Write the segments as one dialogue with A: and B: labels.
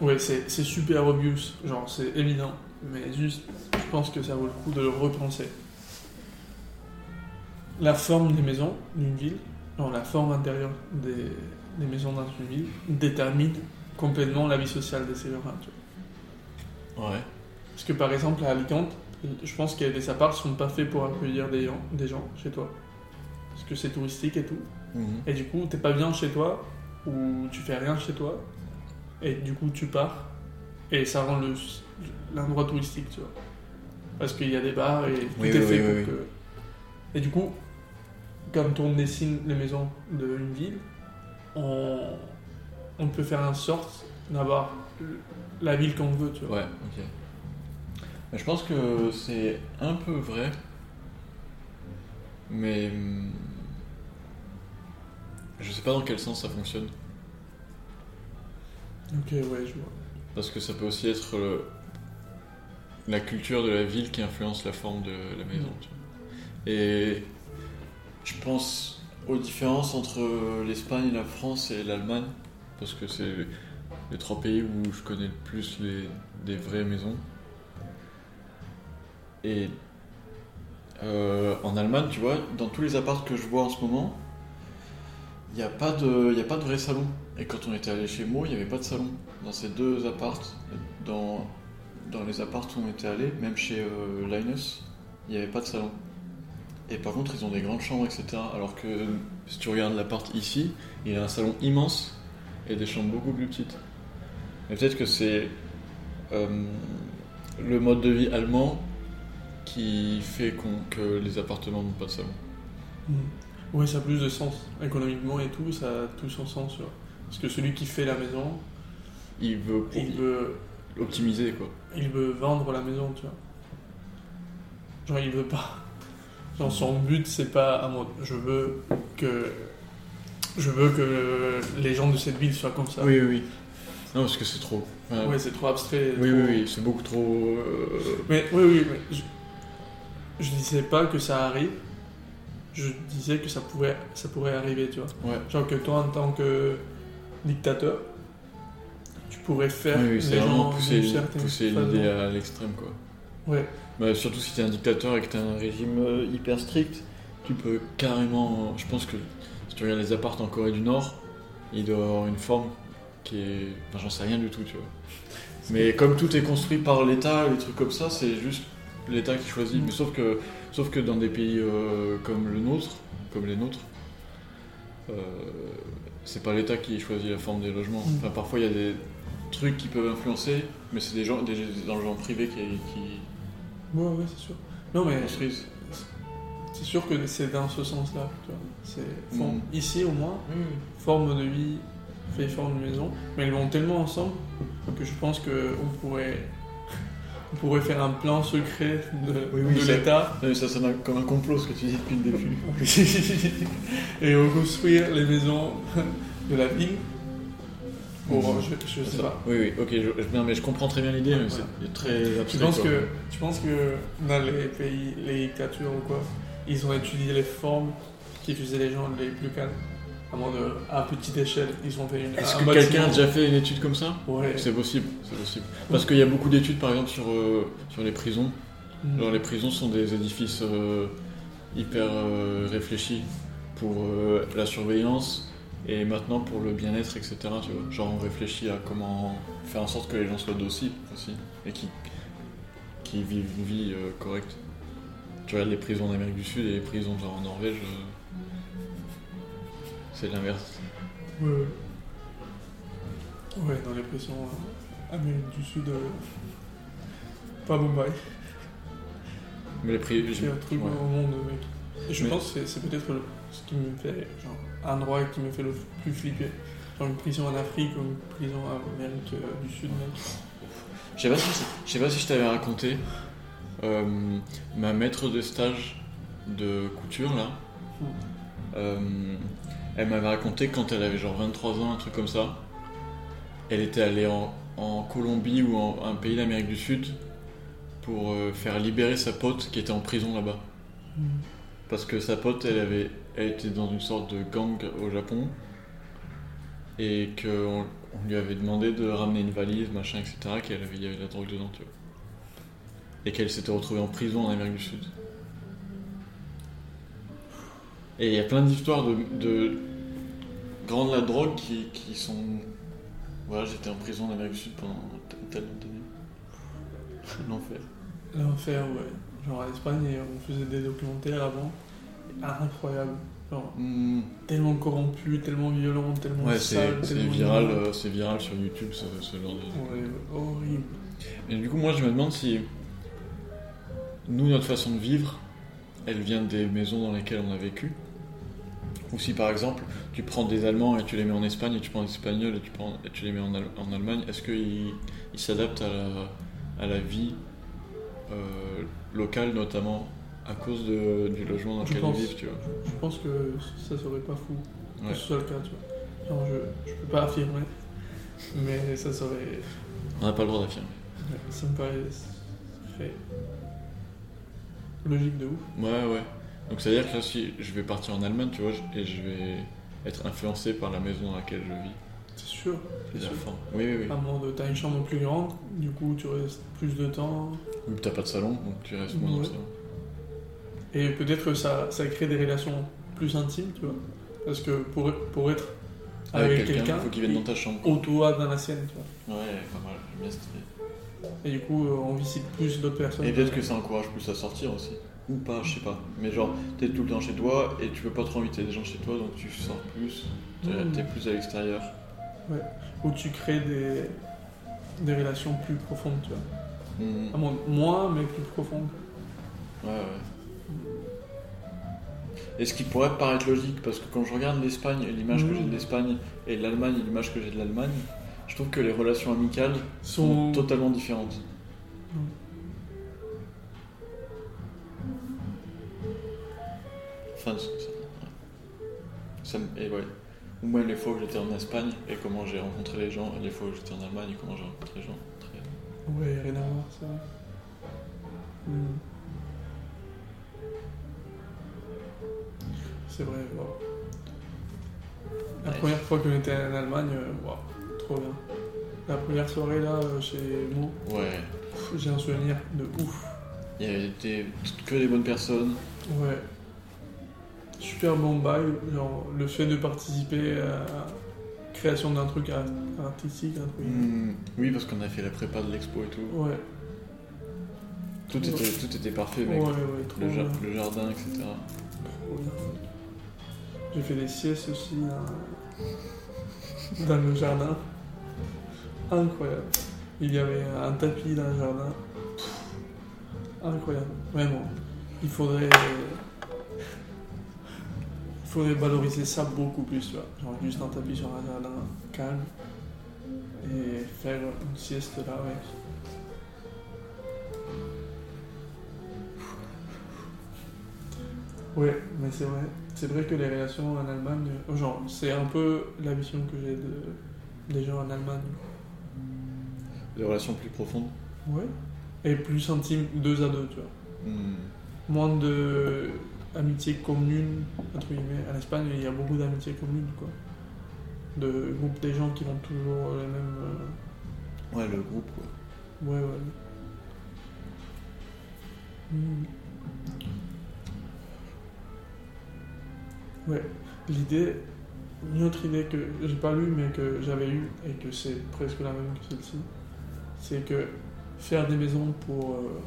A: Ouais, c'est super obvious, genre c'est évident, mais juste, je pense que ça vaut le coup de le repenser. La forme des maisons d'une ville, genre la forme intérieure des, des maisons dans une ville, détermine complètement la vie sociale des vois.
B: Ouais.
A: Parce que par exemple à Alicante, je pense que les apparts sont pas faits pour accueillir des gens, des gens chez toi. Parce que c'est touristique et tout.
B: Mhm.
A: Et du coup, t'es pas bien chez toi, ou tu fais rien chez toi, et du coup, tu pars, et ça rend le- l'endroit touristique, tu vois. Parce qu'il y a des bars et tout
B: Oui,
A: est
B: oui,
A: fait
B: oui,
A: pour que. Et du coup, quand on dessine les maisons d'une ville, on, on peut faire en sorte d'avoir la ville qu'on veut, tu vois.
B: Ouais, ok. Mais je pense que c'est un peu vrai. Mais. hum, Je sais pas dans quel sens ça fonctionne.
A: Ok, ouais, je vois.
B: Parce que ça peut aussi être la culture de la ville qui influence la forme de la maison. vois. Et je pense aux différences entre l'Espagne, la France et l'Allemagne. Parce que c'est les trois pays où je connais le plus les, des vraies maisons. Et euh, en Allemagne, tu vois, dans tous les apparts que je vois en ce moment, il n'y a, pas de- y a pas de vrai salon. Et quand on était allé chez Mo, il n'y avait pas de salon. Dans ces deux apparts, dans, dans les apparts où on était allé, même chez euh, Linus, il n'y avait pas de salon. Et par contre, ils ont des grandes chambres, etc. Alors que si tu regardes l'appart ici, il a un salon immense et des chambres beaucoup plus petites. Mais peut-être que c'est euh, le mode de vie allemand qui fait que les appartements n'ont pas de salon.
A: Mm. Ouais, ça a plus de sens. Économiquement et tout, ça a tout son sens. Parce que celui qui fait la maison,
B: Il veut
A: il veut,
B: optimiser quoi.
A: il veut vendre la maison, tu vois. Genre, il veut pas. Genre, son but, c'est pas à mode. Je veux que. Je veux que les gens de cette ville soient comme ça.
B: Oui, oui, oui. Non, parce que c'est trop. Enfin,
A: Ouais, c'est trop abstrait.
B: oui,
A: trop-
B: oui, oui, c'est beaucoup trop. euh,
A: Mais oui, oui, mais je, je disais pas que ça arrive. Je disais que ça pourrait, ça pourrait arriver, tu vois.
B: Ouais.
A: Genre que toi, en tant que dictateur, tu pourrais faire
B: Oui, oui,
A: les gens
B: pousser, l'idée à l'extrême quoi.
A: Ouais,
B: Bah, surtout si t'es un dictateur et que t'as un régime euh, hyper strict, tu peux carrément. Je pense que si tu regardes les apparts en Corée du Nord, il doit avoir une forme qui est. Enfin, j'en sais rien du tout, tu vois. Mais comme tout est construit par l'État, les trucs comme ça, c'est juste l'État qui choisit.
A: Mm.
B: Mais sauf que, sauf que dans des pays euh, comme le nôtre, comme les nôtres, c'est pas l'État qui choisit la forme des logements.
A: Mm.
B: Enfin, parfois il y a des trucs qui peuvent influencer, mais c'est des gens, des, des gens privés qui, qui
A: ouais, ouais, c'est sûr. Non, mais
B: construisent.
A: c'est sûr que c'est dans ce sens-là. C'est forme-
B: Mm.
A: Ici, au moins, forme de vie fait forme de maison, mais elles vont tellement ensemble que je pense qu'on pourrait, on pourrait faire un plan secret de,
B: Oui, oui,
A: de
B: ça-
A: l'État
B: ça sonne comme un complot ce que tu dis depuis le début.
A: et reconstruire les maisons de la ville. Pour,
B: Mhm.
A: je, je sais
B: Ça-
A: pas.
B: Oui, oui, ok, je, je- non, mais je comprends très bien l'idée, mais c'est très
A: Tu
B: abstrait.
A: penses,
B: quoi.
A: que, tu penses que dans les pays, les dictatures ou quoi, ils ont étudié les formes qui faisaient les gens les plus calmes? À, moins de, à petite échelle, ils ont fait une.
B: Est-ce que quelqu'un a déjà fait une étude comme ça
A: Ouais.
B: C'est possible, c'est possible. Parce qu'il y a beaucoup d'études, par exemple, sur, euh, sur les prisons.
A: Mm.
B: Genre, les prisons sont des édifices euh, hyper euh, réfléchis pour la surveillance et maintenant pour le bien-être, etc. Tu vois. Genre, on réfléchit à comment faire en sorte que les gens soient dociles aussi et qui, qui vivent une vie correcte. Tu regardes les prisons d'Amérique du Sud et les prisons genre en Norvège, c'est l'inverse.
A: Ouais, ouais. Ouais, dans les prisons euh, Amérique du Sud, euh, pas Mumbai.
B: Mais les prisons.
A: C'est un truc au monde, mec. Et je
B: Mais-
A: pense que c'est- peut-être ce qui me fait, genre, un endroit qui me fait le plus flipper. Genre une prison en Afrique ou une prison en Amérique euh, du Sud, mec.
B: Je sais pas si, je sais pas si je t'avais raconté. euh, ma maître de stage de couture là,
A: Hmm.
B: euh, elle m'avait raconté quand elle avait genre 23 ans, un truc comme ça. Elle était allée en, en Colombie ou en un pays d'Amérique du Sud pour euh, faire libérer sa pote qui était en prison là-bas.
A: Mm.
B: Parce que sa pote, elle avait, elle était dans une sorte de gang au Japon et qu'on on lui avait demandé de ramener une valise, machin, etc., qu'il avait, il y avait de la drogue dedans, tu vois. Et qu'elle s'était retrouvée en prison en Amérique du Sud. Et il y a plein d'histoires de, de grands de la drogue qui, qui sont. Voilà, j'étais en prison en Amérique du Sud pendant tellement d'années. L'enfer.
A: L'enfer, ouais. Genre à l'Espagne, on faisait des documentaires avant. Incroyable. Genre,
B: Hmm.
A: tellement corrompu, tellement violent, tellement
B: Ouais, c'est
A: sale,
B: c'est viral, euh, c'est viral sur YouTube ce, ce genre de.
A: Ouais, horrible.
B: Et du coup, moi, je me demande si nous, notre façon de vivre, elle vient des maisons dans lesquelles on a vécu. Ou si, par exemple, tu prends des Allemands et tu les mets en Espagne, et tu prends des Espagnols et tu, prends, et tu les mets en, Al- en Allemagne, est-ce qu'ils ils s'adaptent à la, à la vie euh, locale, notamment à cause de- du logement dans lequel ils vivent, tu vois?
A: Je pense que ça serait pas fou
B: Ouais.
A: que ce soit le cas, tu vois. Genre, je, je peux pas affirmer, mais ça serait.
B: On n'a pas le droit d'affirmer.
A: ouais, Ça me paraît. logique de ouf.
B: Ouais, ouais. Donc, c'est-à-dire que là, si je vais partir en Allemagne, tu vois, et je vais être influencé par la maison dans laquelle je vis.
A: C'est sûr. C'est sûr.
B: oui, oui, oui.
A: À moins de. T'as une chambre plus grande, du coup tu restes plus de temps.
B: Ou t'as pas de salon, donc tu restes moins dans le salon.
A: Et peut-être que ça, ça crée des relations plus intimes, tu vois. Parce que pour, pour être avec, quelqu'un,
B: il faut qu'il vienne dans ta chambre.
A: ou toi dans la sienne, tu vois.
B: Ouais, pas mal, j'aime bien cette idée.
A: Et du coup, euh, on visite plus d'autres personnes.
B: Et peut-être que ça encourage plus à sortir aussi. Ou pas, je sais pas. Mais genre, t'es tout le temps chez toi et tu peux pas trop inviter des gens chez toi, donc tu sors plus, t'es plus à l'extérieur.
A: Où tu crées des, des relations plus profondes, tu vois.
B: Mhm.
A: À moins, moins, mais plus profondes.
B: Ouais, ouais. Et ce qui pourrait paraître logique, parce que quand je regarde l'Espagne et l'image que j'ai de l'Espagne, et l'Allemagne et l'image que j'ai de l'Allemagne, je trouve que les relations amicales sont
A: Sont...
B: totalement différentes. Enfin, ça, et ouais. Ou même les fois où j'étais en Espagne et comment j'ai rencontré les gens, et les fois où j'étais en Allemagne et comment j'ai rencontré les gens. Très-
A: Ouais, rien à voir, ça. Hmm. C'est vrai, wow. La
B: Ouais.
A: première fois qu'on était en Allemagne, euh, wow, trop bien. La première soirée là, euh, chez Mo,
B: Ouais.
A: j'ai un souvenir de ouf.
B: Il y avait des- que des bonnes personnes.
A: Ouais. Super bon bail, genre le fait de participer à la création d'un truc art- artistique, un truc.
B: Hmm, Oui, parce qu'on a fait la prépa de l'expo et tout.
A: Ouais,
B: Tout était, tout était parfait, mec.
A: ouais, ouais, trop
B: le,
A: bien.
B: le jardin, etc.
A: J'ai fait des siestes aussi dans, dans le jardin. Incroyable. Il y avait un tapis dans le jardin. Incroyable. Vraiment. Il faudrait. Faudrait valoriser ça beaucoup plus, tu vois. Genre juste un tapis sur un jardin calme. Et faire une sieste là, mec. Ouais, mais c'est vrai. C'est vrai que les relations en Allemagne, euh, genre, c'est un peu la vision que j'ai de, des gens en Allemagne.
B: Des relations plus profondes?
A: Ouais. Et plus intime, deux à deux, tu vois.
B: Hmm.
A: Moins de amitié commune, entre guillemets. En Espagne, il y a beaucoup d'amitié commune, quoi. De groupes des gens qui vont toujours les mêmes. euh,
B: Ouais, le groupe, quoi.
A: Ouais, ouais. Hmm. Ouais, l'idée, une autre idée que j'ai pas lue mais que j'avais eue et que c'est presque la même que celle-ci, c'est que faire des maisons pour. euh,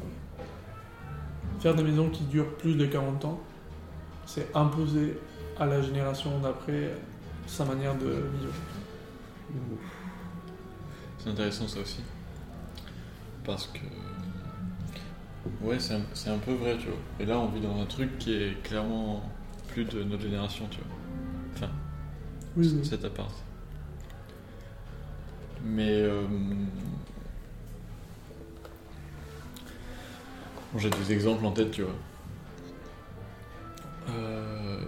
A: faire des maisons qui durent plus de 40 ans, c'est imposer à la génération d'après sa manière de vivre.
B: C'est intéressant ça aussi. Parce que. Ouais, c'est un, un peu vrai, tu vois. Et là, on vit dans un truc qui est clairement plus de notre génération, tu vois. Enfin,
A: Oui, oui.
B: cet appart. Mais. euh, bon, J'ai des exemples en tête, tu vois. Euh,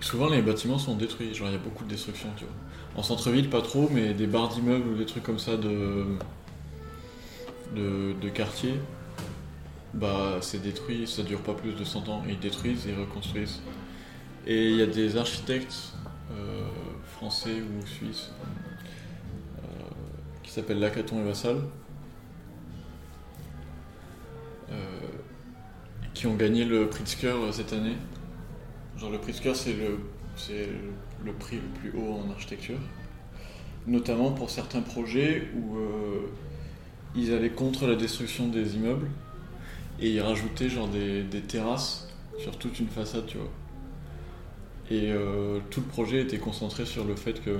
B: Souvent, les bâtiments sont détruits. Genre, il y a beaucoup de destruction. En centre-ville, pas trop, mais des barres d'immeubles ou des trucs comme ça de. de, quartier, bah, c'est détruit, ça dure pas plus de 100 ans. Ils détruisent et reconstruisent. Et il y a des architectes euh, français ou suisses s'appelle Lacaton et Vassal. euh, qui ont gagné le Pritzker euh, cette année. Le Pritzker c'est le, c'est le prix le plus haut en architecture. Notamment pour certains projets où euh, ils allaient contre la destruction des immeubles et ils rajoutaient genre des, des terrasses sur toute une façade, tu vois. Et euh, tout le projet était concentré sur le fait que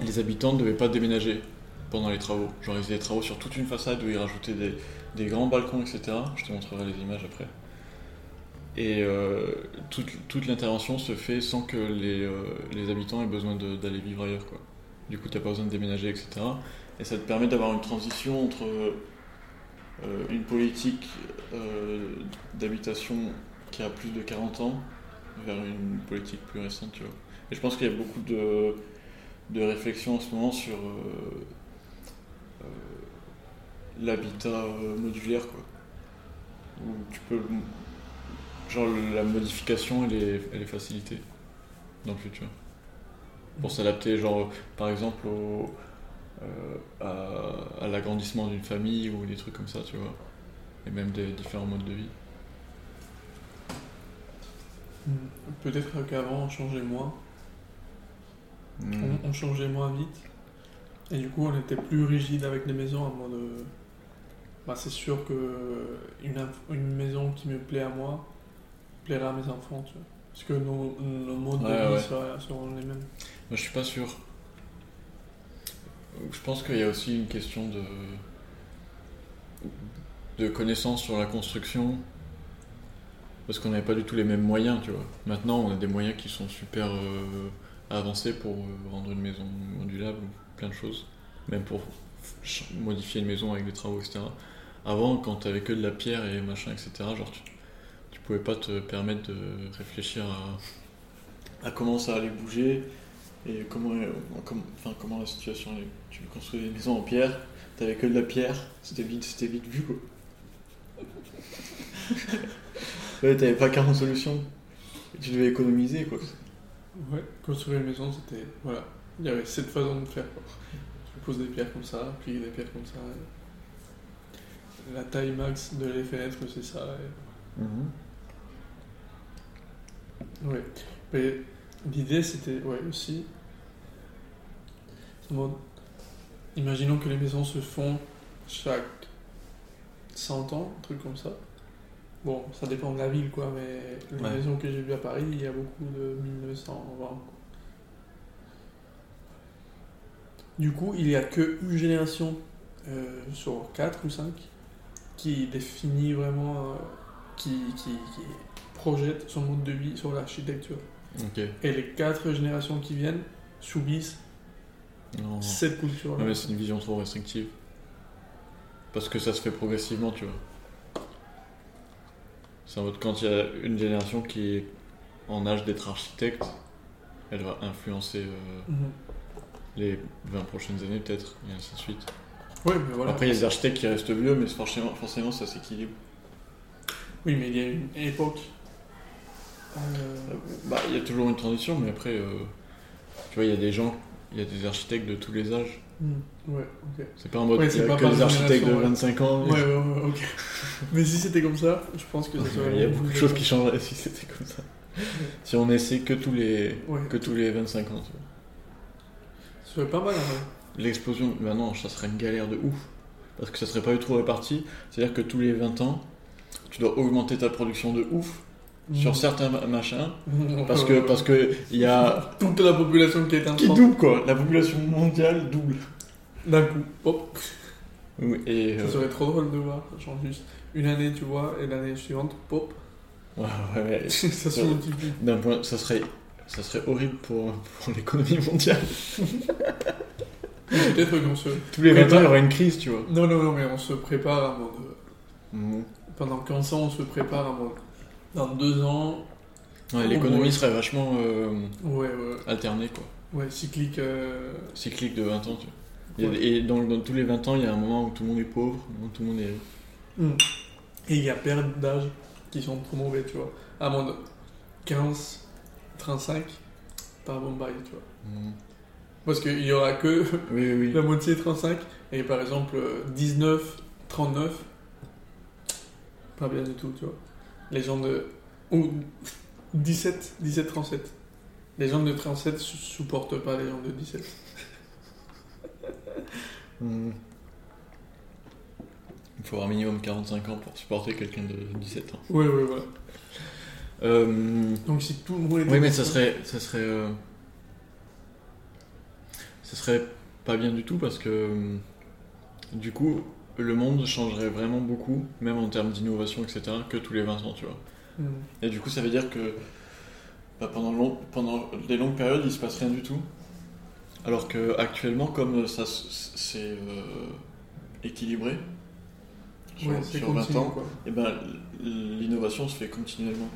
B: les habitants ne devaient pas déménager pendant les travaux. Genre ils faisaient des travaux sur toute une façade où ils rajoutaient des, des grands balcons, etc. Je te montrerai les images après. Et euh, toute, toute l'intervention se fait sans que les, euh, les habitants aient besoin d'aller vivre ailleurs. Quoi. Du coup, tu n'as pas besoin de déménager, etc. Et ça te permet d'avoir une transition entre euh, une politique d'habitation qui a plus de 40 ans vers une politique plus récente. Tu vois. Et je pense qu'il y a beaucoup de, de réflexions en ce moment sur l'habitat modulaire. Quoi. Tu peux. Genre, la modification, elle est, elle est facilitée dans le futur. Pour s'adapter, genre, par exemple, au, euh, à, à l'agrandissement d'une famille ou des trucs comme ça, tu vois. Et même des différents modes de vie.
A: Hmm. Peut-être qu'avant on changeait moins,
B: Mm.
A: on, on changeait moins vite, et du coup on était plus rigide avec les maisons en mode. euh, Bah, c'est sûr que une, une maison qui me plaît à moi plaira à mes enfants, tu vois. Parce que nos, nos modes
B: Ouais,
A: de vie
B: ouais.
A: sera- seront les mêmes.
B: Moi, je suis pas sûr. Je pense qu'il y a aussi une question de de connaissance sur la construction parce qu'on n'avait pas du tout les mêmes moyens, tu vois. Maintenant, on a des moyens qui sont super euh, avancés pour euh, rendre une maison modulable ou plein de choses, même pour modifier une maison avec des travaux, etc. Avant, quand t'avais que de la pierre et machin, etc., genre tu, tu pouvais pas te permettre de réfléchir à, à comment ça allait bouger et comment, comme- enfin, comment la situation allait. Tu construisais des maisons en pierre, t'avais que de la pierre, c'était vite, c'était vite vu quoi. ouais, t'avais pas 40 solutions. Et tu devais économiser quoi.
A: Ouais, construire une maison, c'était. Voilà. Il y avait cette façon de faire. Quoi. Tu poses des pierres comme ça, puis des pierres comme ça. et La taille max de les fenêtres, c'est ça. et- Ouais. Mais l'idée, c'était. Ouais, aussi. Imaginons que les maisons se font chaque 100 ans, un truc comme ça. Bon, ça dépend de la ville, quoi, mais les
B: Ouais.
A: maisons que j'ai vues à Paris, il y a beaucoup de 1920. Du coup, il n'y a qu'une génération euh, sur 4 ou 5 qui définit vraiment, euh, qui, qui, qui projette son mode de vie sur l'architecture.
B: Ok.
A: Et les 4 générations qui viennent subissent
B: Non.
A: cette culture-là.
B: Ouais, mais c'est une vision trop restrictive. Parce que ça se fait progressivement, tu vois. C'est en mode quand il y a une génération qui est en âge d'être architecte, elle va influencer euh,
A: Mhm.
B: les 20 prochaines années peut-être, et ainsi de suite.
A: Ouais, mais voilà.
B: Après, il y a des architectes qui restent vieux, mais forcément, forcément ça s'équilibre.
A: Oui, mais il y a une époque.
B: Bah, il y a toujours une transition, mais après, euh, tu vois, il y a des gens, il y a des architectes de tous les âges.
A: hmm, Ouais, ok.
B: C'est pas en mode
A: Ouais, c'est pas
B: que des architectes de
A: génération, ouais.
B: 25 ans.
A: Ouais, ouais, ouais, ok. mais si c'était comme ça, je pense que ça serait.
B: Il y a beaucoup de choses qui changeraient si c'était comme ça. Si on essaie que tous les, que tous les 25 ans. tu vois.
A: Serait pas mal, vrai.
B: L'explosion, bah non, ça serait une galère de ouf. Parce que ça serait pas du tout réparti. C'est-à-dire que tous les 20 ans, tu dois augmenter ta production de ouf sur certains ma- machins. Parce que parce que il y a
A: Toute la population qui est en
B: qui double quoi. La population mondiale double.
A: D'un coup, hop.
B: Et
A: Ça
B: euh,
A: serait trop drôle de voir. Genre juste une année, tu vois, et l'année suivante, pop.
B: ouais, ouais, ouais.
A: ça se multiplie.
B: D'un point, ça serait ça serait horrible pour, pour l'économie mondiale.
A: Peut-être qu'on se.
B: Tous les
A: Mais
B: 20 ans, il y aura une crise, tu vois.
A: Non, non, non, mais on se prépare en mode.
B: Mhm.
A: Pendant 15 ans, on se prépare en mode. Dans deux ans,
B: Ouais, l'économie serait vachement euh,
A: ouais, ouais,
B: alternée quoi.
A: ouais, cyclique. euh,
B: cyclique de 20 ans. Tu vois.
A: Ouais.
B: Et dans, dans tous les 20 ans, il y a un moment où tout le monde est pauvre, où tout le monde est.
A: hmm. Et il y a périodes d'âge qui sont trop mauvais, tu vois. À mode 15, 35, pas bon bail, tu vois.
B: Mhm.
A: Parce qu'il y aura que
B: Oui, oui,
A: la moitié 35, et par exemple euh, 19, 39, pas bien du tout, tu vois. Les gens de. Ou 17, 17, 37. Les gens de 37 su- supportent pas les gens de 17.
B: Hmm. Il faut avoir minimum 45 ans pour supporter quelqu'un de 17 ans.
A: Ouais, ouais, voilà.
B: Euh,
A: Donc si tout le monde était
B: Oui, mais ça serait, ça serait, euh, ça serait pas bien du tout parce que euh, du coup, le monde changerait vraiment beaucoup, même en termes d'innovation, etc., que tous les 20 ans, tu vois.
A: Hmm.
B: Et du coup, ça veut dire que bah, pendant, long- pendant des longues périodes, il se passe rien du tout. Alors que actuellement, comme ça c'est euh, équilibré sur,
A: Ouais, c'est
B: sur 20
A: continu,
B: ans,
A: quoi.
B: et ben l'innovation se fait continuellement.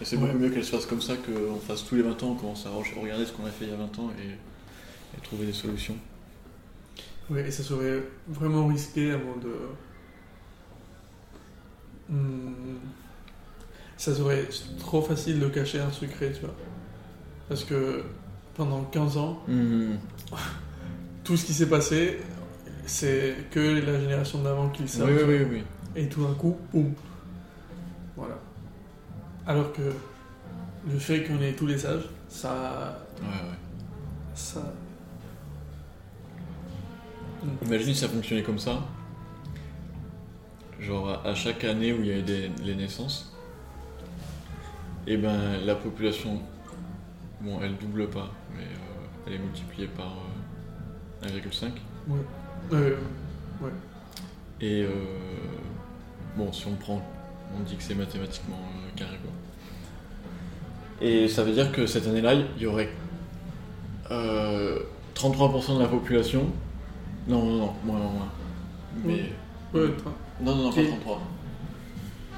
B: Et c'est
A: Ouais.
B: beaucoup mieux qu'elle se fasse comme ça qu'on fasse tous les 20 ans, on commence à re- regarder ce qu'on a fait il y a 20 ans et, et trouver des solutions.
A: Ouais, et ça serait vraiment risqué avant de. Hmm. Ça serait trop facile de cacher un secret, tu vois. Parce que pendant 15 ans, tout ce qui s'est passé, c'est que la génération d'avant qui le
B: Oui,
A: savent.
B: oui, oui, oui.
A: Et tout d'un coup, boum. Voilà. Alors que le fait qu'on ait tous les sages, ça.
B: Ouais, ouais.
A: ça...
B: Imagine si ça fonctionnait comme ça. Genre à- chaque année où il y avait des, les naissances, et ben la population, bon elle double pas, mais euh, elle est multipliée par euh, 1,5.
A: Euh,
B: Et euh, bon, si on prend, on dit que c'est mathématiquement carré quoi. Et ça veut dire que cette année-là, il y aurait euh, 33% de la population. Non, non, non, moins, moins, moins. Mais.
A: ouais, toi,
B: Non, non, non, pas
A: Qui-
B: 33.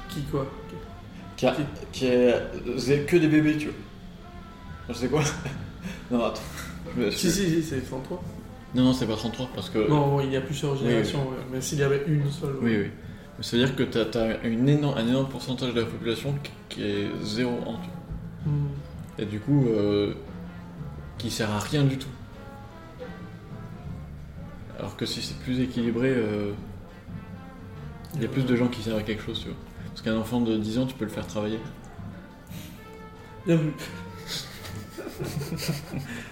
A: qui quoi?
B: Qui, a, qui c'est que des bébés, tu vois. Je sais quoi? Non, attends.
A: Si, si, si, c'est 33.
B: Non, non, c'est pas 33 parce que.
A: Non, bon, il y a plusieurs
B: oui.
A: générations, ouais. mais s'il y avait une seule.
B: Oui,
A: ouais.
B: oui. Mais ça veut dire que t'as as une énorme, un énorme pourcentage de la population qui, qui est 0 ans, tu vois.
A: Hmm.
B: Et du coup, euh, qui sert à rien du tout. Que si c'est plus équilibré, euh, il y a plus de gens qui servent à quelque chose, tu vois. Parce qu'un enfant de 10 ans, tu peux le faire travailler.
A: Bien vu.